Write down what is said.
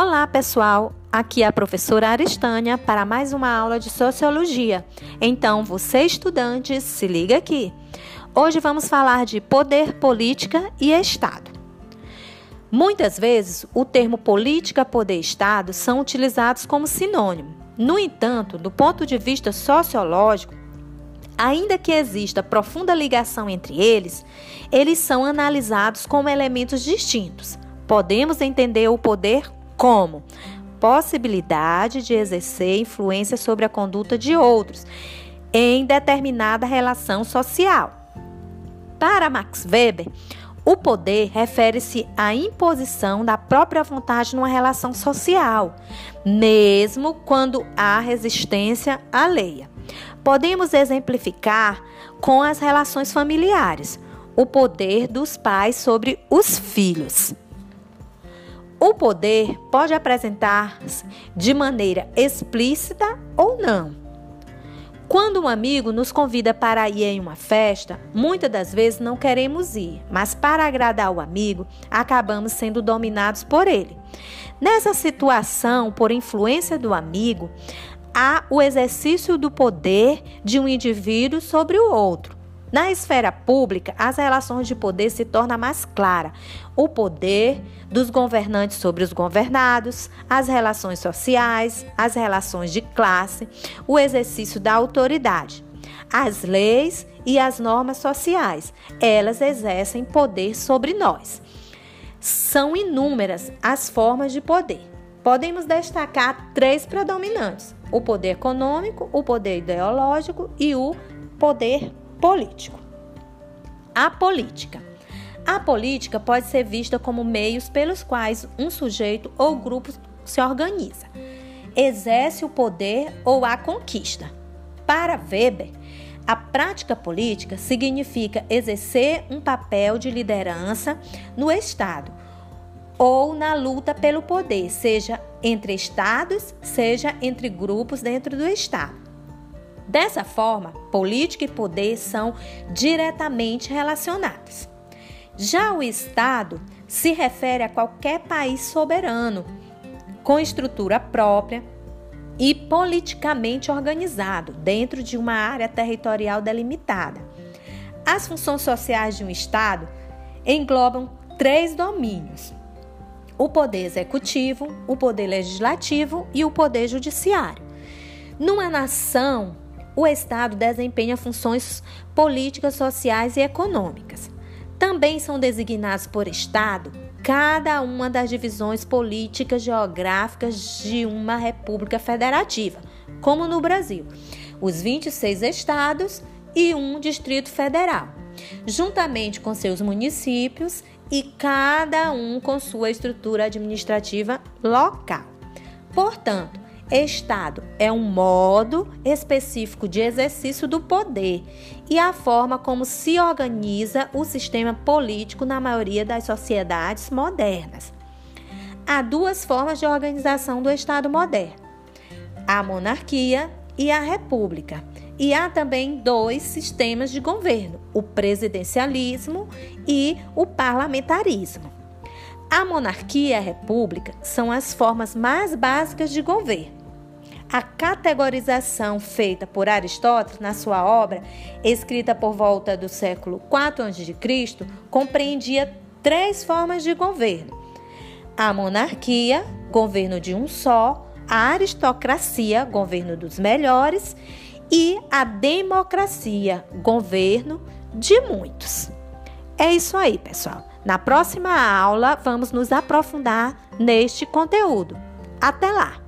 Olá, pessoal! Aqui é a professora Aristânia para mais uma aula de Sociologia. Então, você, estudante, se liga aqui. Hoje vamos falar de poder, política e Estado. Muitas vezes, o termo política, poder, Estado são utilizados como sinônimo. No entanto, do ponto de vista sociológico, ainda que exista profunda ligação entre eles, eles são analisados como elementos distintos. Podemos entender o poder como possibilidade de exercer influência sobre a conduta de outros em determinada relação social. Para Max Weber, o poder refere-se à imposição da própria vontade numa relação social, mesmo quando há resistência alheia. Podemos exemplificar com as relações familiares, o poder dos pais sobre os filhos. O poder pode apresentar-se de maneira explícita ou não. Quando um amigo nos convida para ir em uma festa, muitas das vezes não queremos ir, mas para agradar o amigo, acabamos sendo dominados por ele. Nessa situação, por influência do amigo, há o exercício do poder de um indivíduo sobre o outro. Na esfera pública, as relações de poder se tornam mais claras. O poder dos governantes sobre os governados, as relações sociais, as relações de classe, o exercício da autoridade. As leis e as normas sociais, elas exercem poder sobre nós. São inúmeras as formas de poder. Podemos destacar três predominantes: o poder econômico, o poder ideológico e o poder político. A política. A política pode ser vista como meios pelos quais um sujeito ou grupo se organiza, exerce o poder ou a conquista. Para Weber, a prática política significa exercer um papel de liderança no Estado ou na luta pelo poder, seja entre estados, seja entre grupos dentro do Estado. Dessa forma, política e poder são diretamente relacionados. Já o Estado se refere a qualquer país soberano, com estrutura própria e politicamente organizado dentro de uma área territorial delimitada. As funções sociais de um Estado englobam três domínios: o poder executivo, o poder legislativo e o poder judiciário. Numa nação, o Estado desempenha funções políticas, sociais e econômicas. Também são designados por Estado cada uma das divisões políticas geográficas de uma república federativa, como no Brasil, os 26 estados e um Distrito Federal, juntamente com seus municípios e cada um com sua estrutura administrativa local. Portanto, Estado é um modo específico de exercício do poder e a forma como se organiza o sistema político na maioria das sociedades modernas. Há duas formas de organização do Estado moderno: a monarquia e a república. E há também dois sistemas de governo: o presidencialismo e o parlamentarismo. A monarquia e a república são as formas mais básicas de governo. A categorização feita por Aristóteles na sua obra, escrita por volta do século IV a.C., compreendia três formas de governo: a monarquia, governo de um só, a aristocracia, governo dos melhores, e a democracia, governo de muitos. É isso aí, pessoal. Na próxima aula, vamos nos aprofundar neste conteúdo. Até lá!